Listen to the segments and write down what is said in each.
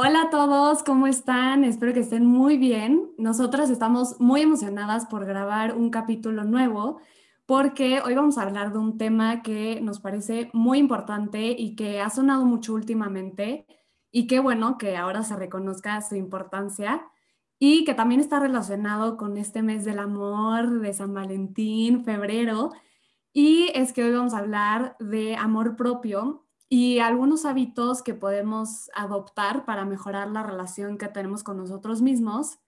Hola a todos, ¿cómo están? Espero que estén muy bien. Nosotras estamos muy emocionadas por grabar un capítulo nuevo porque hoy vamos a hablar de un tema que nos parece muy importante y que ha sonado mucho últimamente y qué bueno que ahora se reconozca su importancia y que también está relacionado con este mes del amor, de San Valentín, febrero. Y es que hoy vamos a hablar de amor propio y algunos hábitos que podemos adoptar para mejorar la relación que tenemos con nosotros mismos.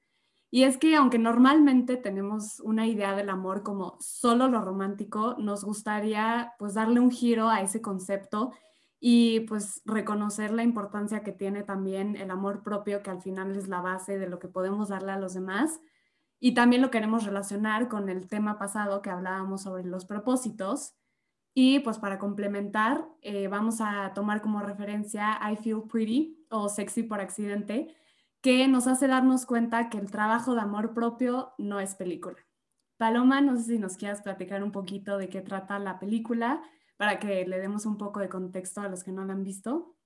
Y es que aunque normalmente tenemos una idea del amor como solo lo romántico, nos gustaría pues darle un giro a ese concepto y pues reconocer la importancia que tiene también el amor propio, que al final es la base de lo que podemos darle a los demás. Y también lo queremos relacionar con el tema pasado que hablábamos sobre los propósitos, y pues para complementar, eh, vamos a tomar como referencia I Feel Pretty o Sexy por accidente, que nos hace darnos cuenta que el trabajo de amor propio no es película. Paloma, no sé si nos quieras platicar un poquito de qué trata la película para que le demos un poco de contexto a los que no la han visto.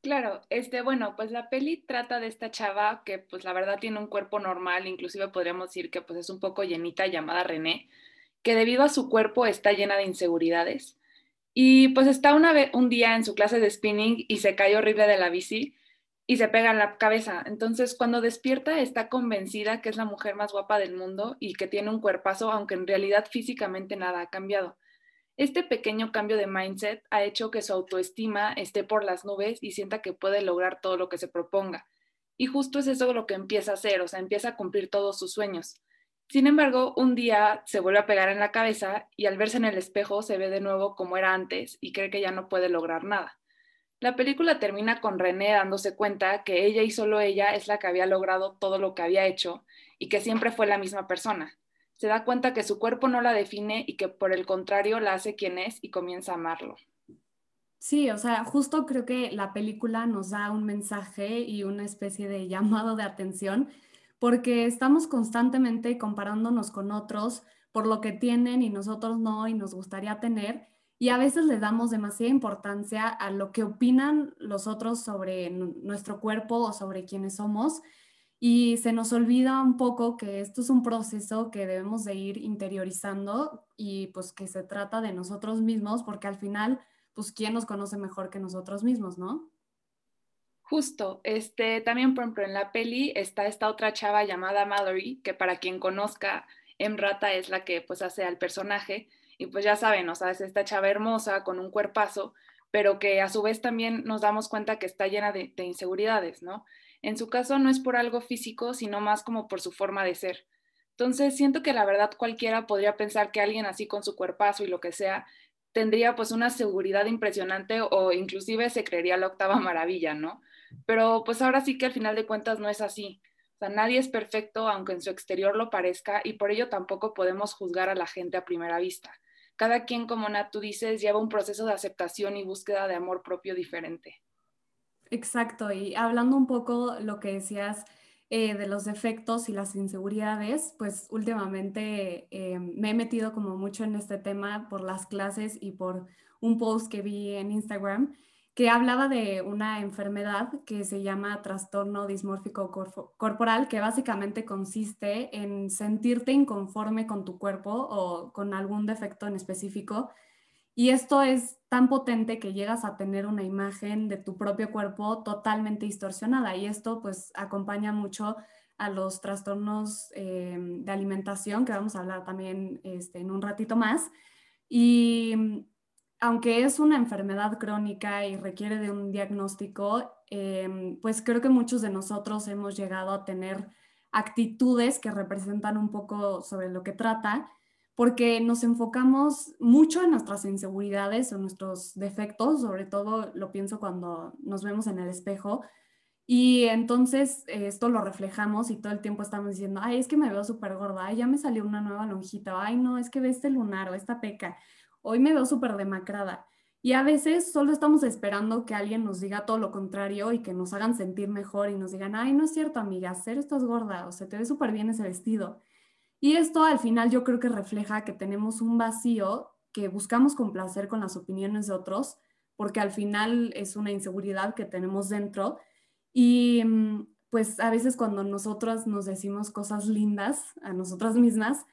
Claro, este, bueno, pues la peli trata de esta chava que pues la verdad tiene un cuerpo normal, inclusive podríamos decir que pues es un poco llenita llamada René, que debido a su cuerpo está llena de inseguridades. Y pues está una vez, un día en su clase de spinning y se cae horrible de la bici y se pega en la cabeza. Entonces, cuando despierta, está convencida que es la mujer más guapa del mundo y que tiene un cuerpazo, aunque en realidad físicamente nada ha cambiado. Este pequeño cambio de mindset ha hecho que su autoestima esté por las nubes y sienta que puede lograr todo lo que se proponga. Y justo es eso lo que empieza a hacer, o sea, empieza a cumplir todos sus sueños. Sin embargo, un día se vuelve a pegar en la cabeza y al verse en el espejo se ve de nuevo como era antes y cree que ya no puede lograr nada. La película termina con René dándose cuenta que ella y solo ella es la que había logrado todo lo que había hecho y que siempre fue la misma persona. Se da cuenta que su cuerpo no la define y que por el contrario la hace quien es y comienza a amarlo. Sí, o sea, justo creo que la película nos da un mensaje y una especie de llamado de atención porque estamos constantemente comparándonos con otros por lo que tienen y nosotros no y nos gustaría tener. Y a veces le damos demasiada importancia a lo que opinan los otros sobre nuestro cuerpo o sobre quiénes somos. Y se nos olvida un poco que esto es un proceso que debemos de ir interiorizando y pues que se trata de nosotros mismos, porque al final, pues, ¿quién nos conoce mejor que nosotros mismos, no? Justo, este, también por ejemplo en la peli está esta otra chava llamada Mallory, que para quien conozca, Emrata es la que pues hace al personaje, y pues ya saben, o sea, es esta chava hermosa con un cuerpazo, pero que a su vez también nos damos cuenta que está llena de, de inseguridades, ¿no? En su caso no es por algo físico, sino más como por su forma de ser. Entonces siento que la verdad cualquiera podría pensar que alguien así con su cuerpazo y lo que sea tendría pues una seguridad impresionante o inclusive se creería la octava maravilla, ¿no? Pero pues ahora sí que al final de cuentas no es así. O sea, nadie es perfecto aunque en su exterior lo parezca y por ello tampoco podemos juzgar a la gente a primera vista. Cada quien, como Nat, tú dices, lleva un proceso de aceptación y búsqueda de amor propio diferente. Exacto, y hablando un poco lo que decías eh, de los defectos y las inseguridades, pues últimamente eh, me he metido como mucho en este tema por las clases y por un post que vi en Instagram que hablaba de una enfermedad que se llama trastorno dismórfico corporal, que básicamente consiste en sentirte inconforme con tu cuerpo o con algún defecto en específico. Y esto es tan potente que llegas a tener una imagen de tu propio cuerpo totalmente distorsionada. Y esto pues acompaña mucho a los trastornos eh, de alimentación, que vamos a hablar también este, en un ratito más. Y aunque es una enfermedad crónica y requiere de un diagnóstico, em, pues creo que muchos de nosotros hemos llegado a tener actitudes que representan un poco sobre lo que trata, porque nos enfocamos mucho en nuestras inseguridades o nuestros defectos, sobre todo lo pienso cuando nos vemos en el espejo, y entonces esto lo reflejamos y todo el tiempo estamos diciendo, ay, es que me veo súper gorda, ay, ya me salió una nueva lonjita, ay, no, es que ve este lunar o esta peca hoy me veo súper demacrada. Y a veces solo estamos esperando que alguien nos diga todo lo contrario y que nos hagan sentir mejor y nos digan, ay, no es cierto, amiga, hacer estás gorda o se te ve súper bien ese vestido. Y esto al final yo creo que refleja que tenemos un vacío que buscamos complacer con las opiniones de otros, porque al final es una inseguridad que tenemos dentro Y mm, pues a veces cuando nosotras nos decimos cosas lindas a nosotras mismas,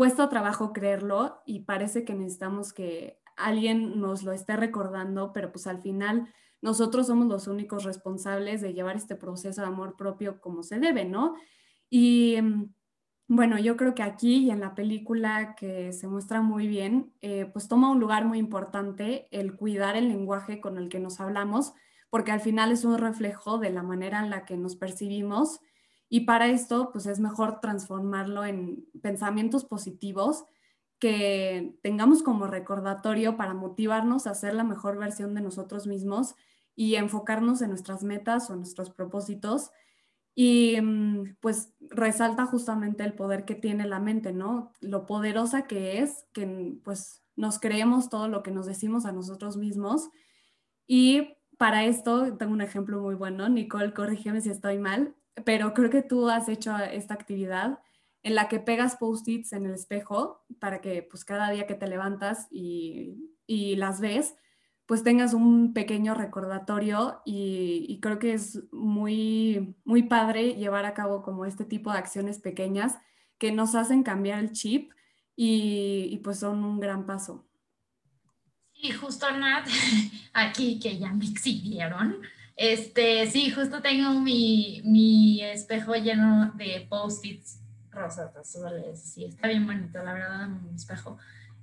cuesta trabajo creerlo y parece que necesitamos que alguien nos lo esté recordando, pero pues al final nosotros somos los únicos responsables de llevar este proceso de amor propio como se debe, ¿no? Y mm, bueno, yo creo que aquí y en la película que se muestra muy bien, eh, pues toma un lugar muy importante el cuidar el lenguaje con el que nos hablamos, porque al final es un reflejo de la manera en la que nos percibimos y para esto, pues es mejor transformarlo en pensamientos positivos que tengamos como recordatorio para motivarnos a ser la mejor versión de nosotros mismos y enfocarnos en nuestras metas o nuestros propósitos. Y mm, pues resalta justamente el poder que tiene la mente, ¿no? Lo poderosa que es, que pues nos creemos todo lo que nos decimos a nosotros mismos. Y para esto tengo un ejemplo muy bueno. Nicole, corrígeme si estoy mal pero creo que tú has hecho esta actividad en la que pegas post-its en el espejo para que pues cada día que te levantas y, y las ves, pues tengas un pequeño recordatorio y, y, creo que es muy, muy padre llevar a cabo como este tipo de acciones pequeñas que nos hacen cambiar el chip y, y pues son un gran paso. Sí, justo Nat, aquí que ya me exhibieron, este, sí, justo tengo mi, mi espejo lleno de post-its rosas, azules, sí, está bien bonito, la verdad, mi espejo.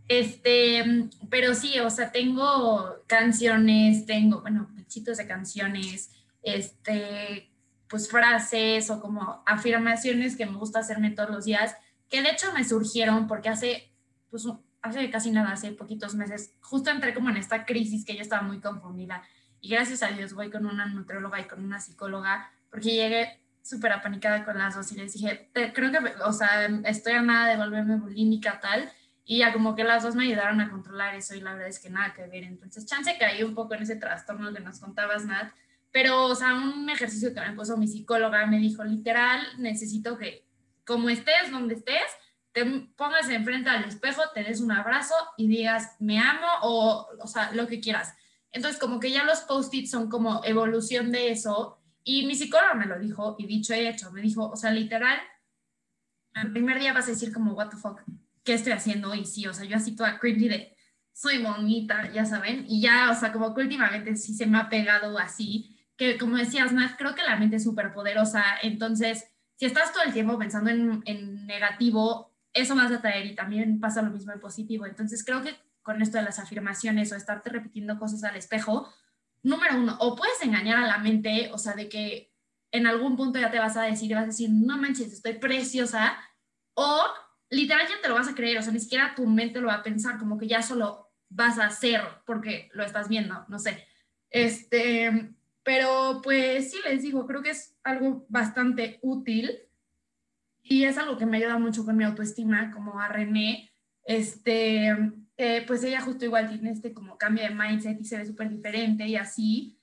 Este, pero sí, o sea, tengo canciones, tengo, bueno, pechitos de canciones, este, pues frases o como afirmaciones que me gusta hacerme todos los días, que de hecho me surgieron porque hace, pues, hace casi nada, hace poquitos meses, justo entré como en esta crisis que yo estaba muy confundida y gracias a Dios voy con una nutrióloga y con una psicóloga, porque llegué súper apanicada con las dos y les dije, creo que, o sea, estoy a nada de volverme bulímica tal. Y ya como que las dos me ayudaron a controlar eso y la verdad es que nada que ver. Entonces, chance caí un poco en ese trastorno que nos contabas, Nat. Pero, o sea, un ejercicio que me puso mi psicóloga me dijo, literal, necesito que como estés, donde estés, te pongas enfrente al espejo, te des un abrazo y digas, me amo o, o sea, lo que quieras. Entonces, como que ya los post-its son como evolución de eso. Y mi psicólogo me lo dijo, y dicho y hecho, me dijo, o sea, literal, el primer día vas a decir como, what the fuck, ¿qué estoy haciendo? Y sí, o sea, yo así toda cringy de, soy bonita, ya saben. Y ya, o sea, como que últimamente sí se me ha pegado así, que como decías, Nat, creo que la mente es súper poderosa. Entonces, si estás todo el tiempo pensando en, en negativo, eso vas a traer y también pasa lo mismo en positivo. Entonces, creo que con esto de las afirmaciones o estarte repitiendo cosas al espejo, número uno, o puedes engañar a la mente, o sea, de que en algún punto ya te vas a decir, vas a decir, no manches, estoy preciosa, o literal ya te lo vas a creer, o sea, ni siquiera tu mente lo va a pensar, como que ya solo vas a hacer porque lo estás viendo, no sé. Este, pero pues sí les digo, creo que es algo bastante útil y es algo que me ayuda mucho con mi autoestima, como a René, este, eh, pues ella justo igual tiene este como cambio de mindset y se ve súper diferente y así.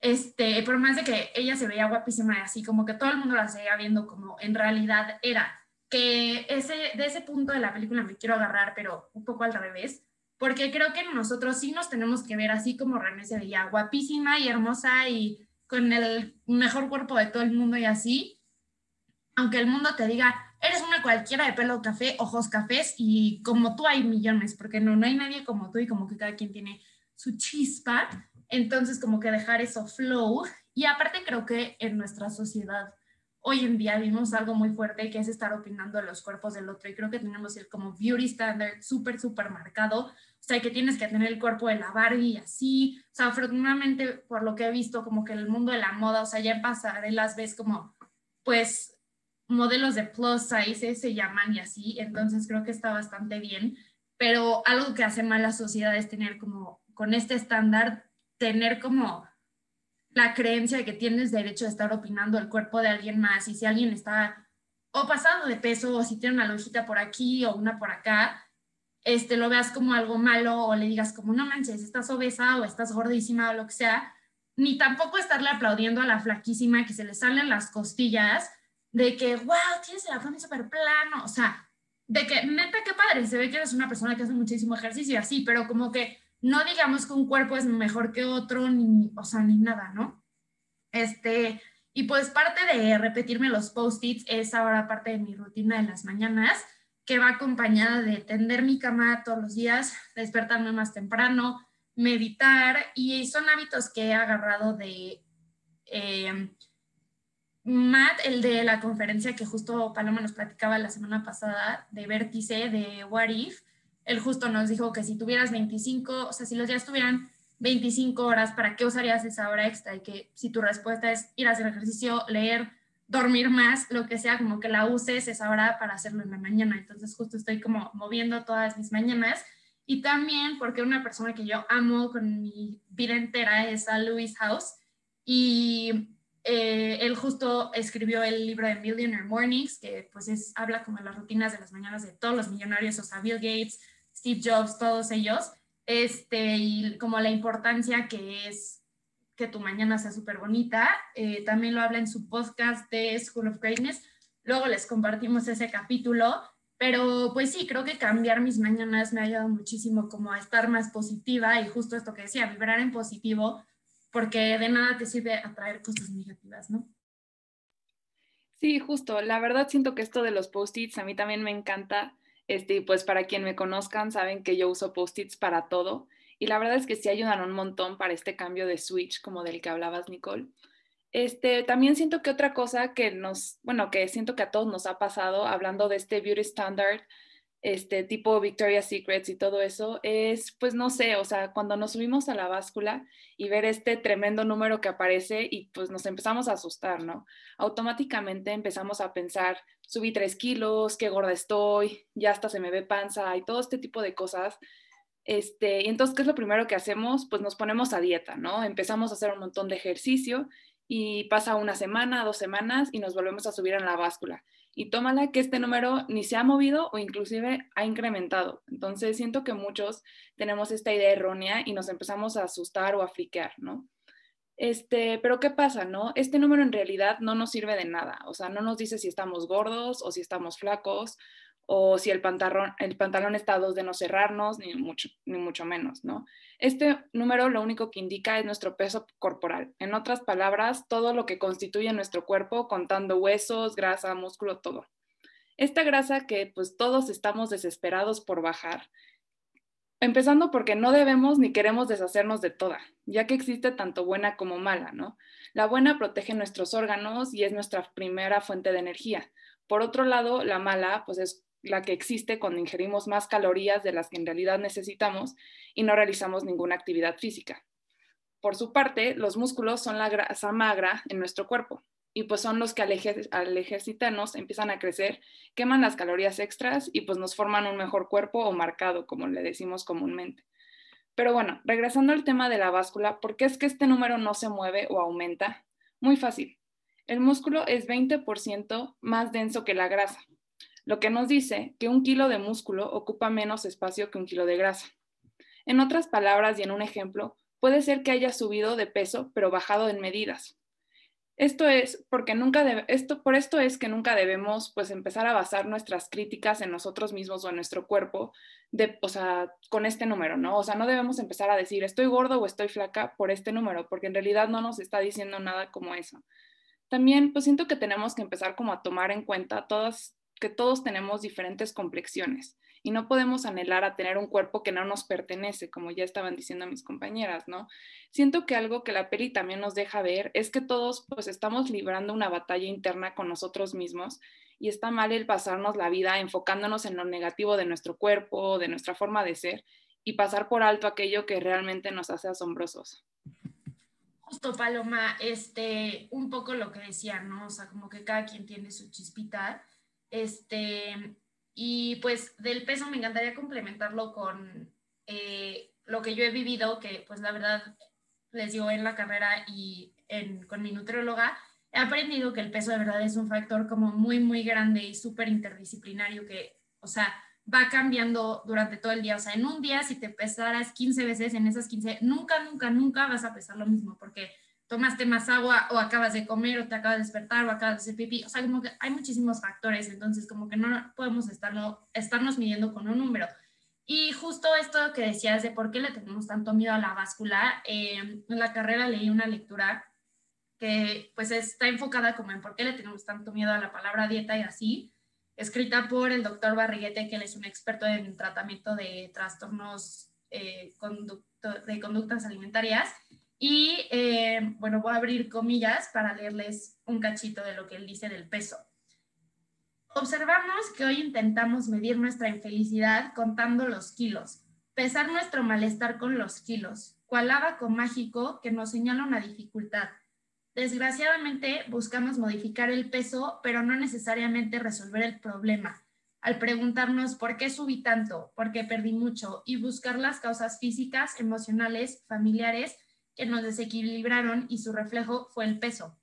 Este, por más de que ella se veía guapísima y así, como que todo el mundo la seguía viendo como en realidad era. Que ese, de ese punto de la película me quiero agarrar, pero un poco al revés, porque creo que nosotros sí nos tenemos que ver así como René se veía guapísima y hermosa y con el mejor cuerpo de todo el mundo y así, aunque el mundo te diga, eres una cualquiera de pelo café, ojos cafés y como tú hay millones, porque no, no hay nadie como tú y como que cada quien tiene su chispa. Entonces, como que dejar eso flow. Y aparte creo que en nuestra sociedad hoy en día vimos algo muy fuerte que es estar opinando de los cuerpos del otro y creo que tenemos el como beauty standard súper, súper marcado. O sea, que tienes que tener el cuerpo de la Barbie así. O sea, afortunadamente, por lo que he visto, como que el mundo de la moda, o sea, ya en pasarelas ves como, pues, modelos de plus size se llaman y así, entonces creo que está bastante bien, pero algo que hace mal la sociedad es tener como, con este estándar, tener como la creencia de que tienes derecho a estar opinando el cuerpo de alguien más y si alguien está o pasado de peso o si tiene una lojita por aquí o una por acá, este, lo veas como algo malo o le digas como no manches, estás obesa o estás gordísima o lo que sea, ni tampoco estarle aplaudiendo a la flaquísima que se le salen las costillas de que, wow, tienes el abdomen súper plano, o sea, de que, neta, qué padre, se ve que eres una persona que hace muchísimo ejercicio y así, pero como que no digamos que un cuerpo es mejor que otro, ni, o sea, ni nada, ¿no? Este, Y pues parte de repetirme los post-its es ahora parte de mi rutina de las mañanas, que va acompañada de tender mi cama todos los días, despertarme más temprano, meditar, y son hábitos que he agarrado de eh, Matt, el de la conferencia que justo Paloma nos platicaba la semana pasada de Vértice, de What If, él justo nos dijo que si tuvieras 25, o sea, si los días tuvieran 25 horas, ¿para qué usarías esa hora extra? Y que si tu respuesta es ir a hacer ejercicio, leer, dormir más, lo que sea, como que la uses esa hora para hacerlo en la mañana. Entonces justo estoy como moviendo todas mis mañanas. Y también porque una persona que yo amo con mi vida entera es a Louis House. Y eh, él justo escribió el libro de Millionaire Mornings, que pues es, habla como de las rutinas de las mañanas de todos los millonarios, o sea, Bill Gates, Steve Jobs, todos ellos, este, y como la importancia que es que tu mañana sea súper bonita. Eh, también lo habla en su podcast de School of Greatness. Luego les compartimos ese capítulo, pero pues sí, creo que cambiar mis mañanas me ha ayudado muchísimo como a estar más positiva y justo esto que decía, vibrar en positivo, porque de nada te sirve atraer cosas negativas, ¿no? Sí, justo. La verdad siento que esto de los post-its a mí también me encanta este, pues para quien me conozcan, saben que yo uso post-its para todo. Y la verdad es que sí ayudan un montón para este cambio de switch, como del que hablabas, Nicole. Este, también siento que otra cosa que nos, bueno, que siento que a todos nos ha pasado, hablando de este beauty standard, este tipo Victoria's Secrets y todo eso, es, pues no sé, o sea, cuando nos subimos a la báscula y ver este tremendo número que aparece y pues nos empezamos a asustar, ¿no? Automáticamente empezamos a pensar, subí tres kilos, qué gorda estoy, ya hasta se me ve panza y todo este tipo de cosas. Este, y entonces, ¿qué es lo primero que hacemos? Pues nos ponemos a dieta, ¿no? Empezamos a hacer un montón de ejercicio y pasa una semana, dos semanas y nos volvemos a subir en la báscula y tómala que este número ni se ha movido o inclusive ha incrementado. Entonces siento que muchos tenemos esta idea errónea y nos empezamos a asustar o a friquear, ¿no? Este, pero ¿qué pasa, no? Este número en realidad no nos sirve de nada, o sea, no nos dice si estamos gordos o si estamos flacos o si el pantalón, el pantalón está a dos de no cerrarnos, ni mucho, ni mucho menos, ¿no? Este número lo único que indica es nuestro peso corporal. En otras palabras, todo lo que constituye nuestro cuerpo, contando huesos, grasa, músculo, todo. Esta grasa que pues todos estamos desesperados por bajar, empezando porque no debemos ni queremos deshacernos de toda, ya que existe tanto buena como mala, ¿no? La buena protege nuestros órganos y es nuestra primera fuente de energía. Por otro lado, la mala pues es la que existe cuando ingerimos más calorías de las que en realidad necesitamos y no realizamos ninguna actividad física. Por su parte, los músculos son la grasa magra en nuestro cuerpo y pues son los que al, ejercitarnos empiezan a crecer, queman las calorías extras y pues nos forman un mejor cuerpo o marcado, como le decimos comúnmente. Pero bueno, regresando al tema de la báscula, ¿por qué es que este número no se mueve o aumenta? Muy fácil. El músculo es 20% más denso que la grasa, lo que nos dice que un kilo de músculo ocupa menos espacio que un kilo de grasa. En otras palabras y en un ejemplo, puede ser que haya subido de peso pero bajado en medidas. Esto es porque nunca esto, por esto es que nunca debemos pues empezar a basar nuestras críticas en nosotros mismos o en nuestro cuerpo, de, o sea, con este número, ¿no? O sea, no debemos empezar a decir estoy gordo o estoy flaca por este número, porque en realidad no nos está diciendo nada como eso. También pues siento que tenemos que empezar como a tomar en cuenta todas que todos tenemos diferentes complexiones y no podemos anhelar a tener un cuerpo que no nos pertenece, como ya estaban diciendo mis compañeras, ¿no? Siento que algo que la peli también nos deja ver es que todos pues estamos librando una batalla interna con nosotros mismos y está mal el pasarnos la vida enfocándonos en lo negativo de nuestro cuerpo, de nuestra forma de ser y pasar por alto aquello que realmente nos hace asombrosos. Justo, Paloma, este, un poco lo que decía, ¿no? O sea, como que cada quien tiene su chispita este, y pues del peso me encantaría complementarlo con eh, lo que yo he vivido, que pues la verdad les digo en la carrera y con mi nutrióloga, he aprendido que el peso de verdad es un factor como muy, muy grande y súper interdisciplinario que, o sea, va cambiando durante todo el día. O sea, en un día si te pesaras 15 veces, en esas 15, nunca, nunca, nunca vas a pesar lo mismo, porque tomaste más agua o acabas de comer o te acabas de despertar o acabas de hacer pipí. O sea, como que hay muchísimos factores, entonces como que no podemos estarlo, estarnos midiendo con un número. Y justo esto que decías de por qué le tenemos tanto miedo a la báscula, eh, en la carrera leí una lectura que pues está enfocada como en por qué le tenemos tanto miedo a la palabra dieta y así, escrita por el doctor Barriguete, que él es un experto en tratamiento de trastornos eh, de conductas alimentarias. Y eh, bueno, voy a abrir comillas para leerles un cachito de lo que él dice del peso. Observamos que hoy intentamos medir nuestra infelicidad contando los kilos, pesar nuestro malestar con los kilos, cual abaco mágico que nos señala una dificultad. Desgraciadamente buscamos modificar el peso, pero no necesariamente resolver el problema. Al preguntarnos por qué subí tanto, por qué perdí mucho y buscar las causas físicas, emocionales, familiares que nos desequilibraron y su reflejo fue el peso.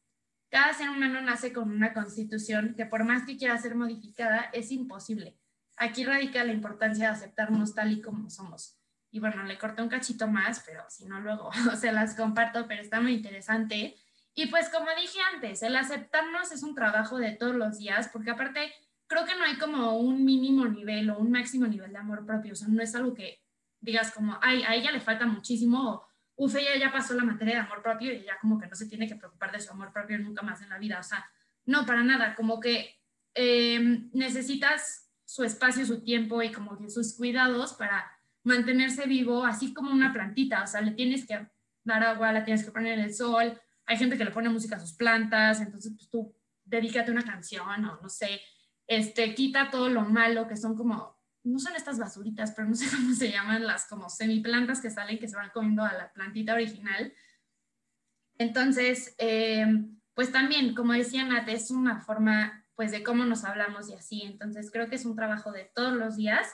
Cada ser humano nace con una constitución que por más que quiera ser modificada es imposible. Aquí radica la importancia de aceptarnos tal y como somos. Y bueno, le corté un cachito más, pero si no luego se las comparto, pero está muy interesante. Y pues como dije antes, el aceptarnos es un trabajo de todos los días, porque aparte creo que no hay como un mínimo nivel o un máximo nivel de amor propio, o sea, no es algo que digas como, ay, a ella le falta muchísimo, uf, ella ya pasó la materia de amor propio y ya como que no se tiene que preocupar de su amor propio nunca más en la vida, o sea, no, para nada, como que em, necesitas su espacio, su tiempo y como que sus cuidados para mantenerse vivo, así como una plantita, o sea, le tienes que dar agua, la tienes que poner en el sol, hay gente que le pone música a sus plantas, entonces pues tú dedícate una canción o no sé, este, quita todo lo malo que son como, no son estas basuritas, pero no sé cómo se llaman las como semiplantas que salen, que se van comiendo a la plantita original. Entonces, eh, pues también, como decía Nat, es una forma pues de cómo nos hablamos y así. Entonces, creo que es un trabajo de todos los días.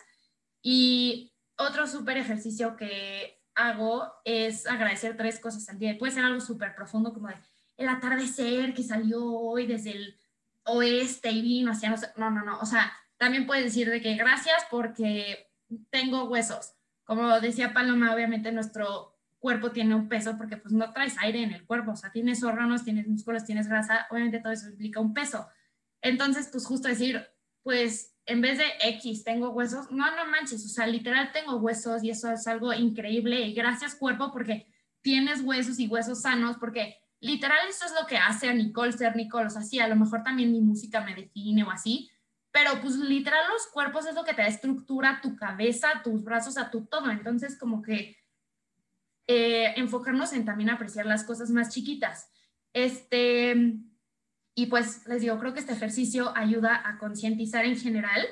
Y otro súper ejercicio que hago es agradecer tres cosas al día. Puede ser algo súper profundo como de el atardecer que salió hoy desde el oeste y vino hacia no, no, no. O sea, también puedes decir de que gracias porque tengo huesos. Como decía Paloma, obviamente nuestro cuerpo tiene un peso porque pues no traes aire en el cuerpo, o sea, tienes órganos, tienes músculos, tienes grasa, obviamente todo eso implica un peso. Entonces, pues justo decir, pues en vez de X tengo huesos, no, no manches, o sea, literal tengo huesos y eso es algo increíble y gracias cuerpo porque tienes huesos y huesos sanos, porque literal eso es lo que hace a Nicole ser Nicole, o sea, sí, a lo mejor también mi música me define o así, pero pues literal los cuerpos es lo que te da estructura, tu cabeza, tus brazos, a tu todo, entonces como que eh, enfocarnos en también apreciar las cosas más chiquitas. Este, y pues les digo, creo que este ejercicio ayuda a concientizar en general,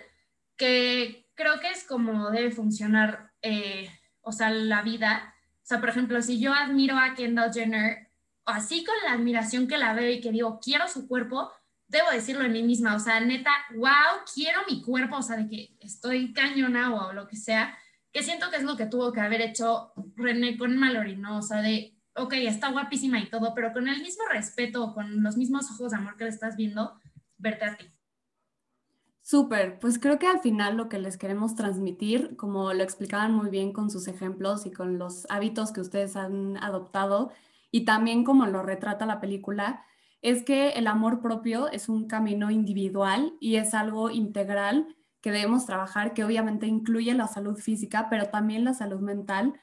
que creo que es como debe funcionar, eh, o sea, la vida. O sea, por ejemplo, si yo admiro a Kendall Jenner, así con la admiración que la veo y que digo, quiero su cuerpo, debo decirlo en mí misma, o sea, neta, wow, quiero mi cuerpo, o sea, de que estoy cañona o lo que sea, que siento que es lo que tuvo que haber hecho René con Mallory, ¿no? O sea, de ok, está guapísima y todo, pero con el mismo respeto, con los mismos ojos de amor que le estás viendo, verte a ti. Súper, pues creo que al final lo que les queremos transmitir, como lo explicaban muy bien con sus ejemplos y con los hábitos que ustedes han adoptado y también como lo retrata la película, es que el amor propio es un camino individual y es algo integral que debemos trabajar, que obviamente incluye la salud física, pero también la salud mental.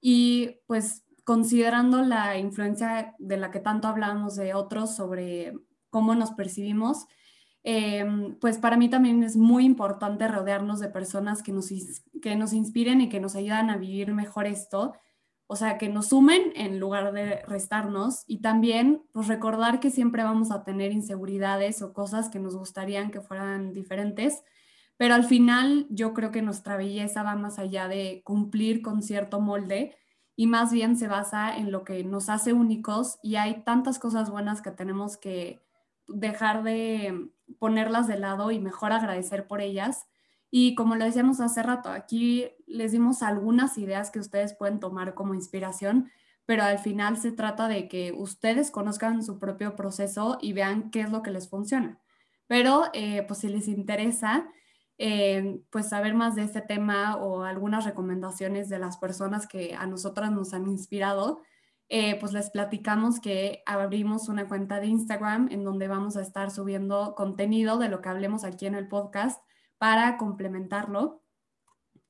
Y pues considerando la influencia de la que tanto hablamos de otros sobre cómo nos percibimos, em, pues para mí también es muy importante rodearnos de personas que nos, que nos inspiren y que nos ayudan a vivir mejor esto, o sea, que nos sumen en lugar de restarnos y también pues recordar que siempre vamos a tener inseguridades o cosas que nos gustarían que fueran diferentes, pero al final yo creo que nuestra belleza va más allá de cumplir con cierto molde y más bien se basa en lo que nos hace únicos y hay tantas cosas buenas que tenemos que dejar de ponerlas de lado y mejor agradecer por ellas. Y como lo decíamos hace rato, aquí les dimos algunas ideas que ustedes pueden tomar como inspiración, pero al final se trata de que ustedes conozcan su propio proceso y vean qué es lo que les funciona. Pero eh, pues si les interesa, eh, pues saber más de este tema o algunas recomendaciones de las personas que a nosotras nos han inspirado, eh, pues les platicamos que abrimos una cuenta de Instagram en donde vamos a estar subiendo contenido de lo que hablemos aquí en el podcast para complementarlo.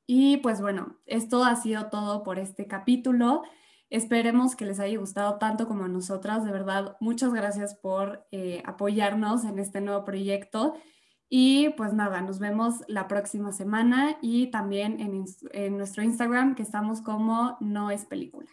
Y pues bueno, esto ha sido todo por este capítulo. Esperemos que les haya gustado tanto como a nosotras. De verdad, muchas gracias por eh, apoyarnos en este nuevo proyecto. Y pues nada, nos vemos la próxima semana y también en, en nuestro Instagram que estamos como No es película.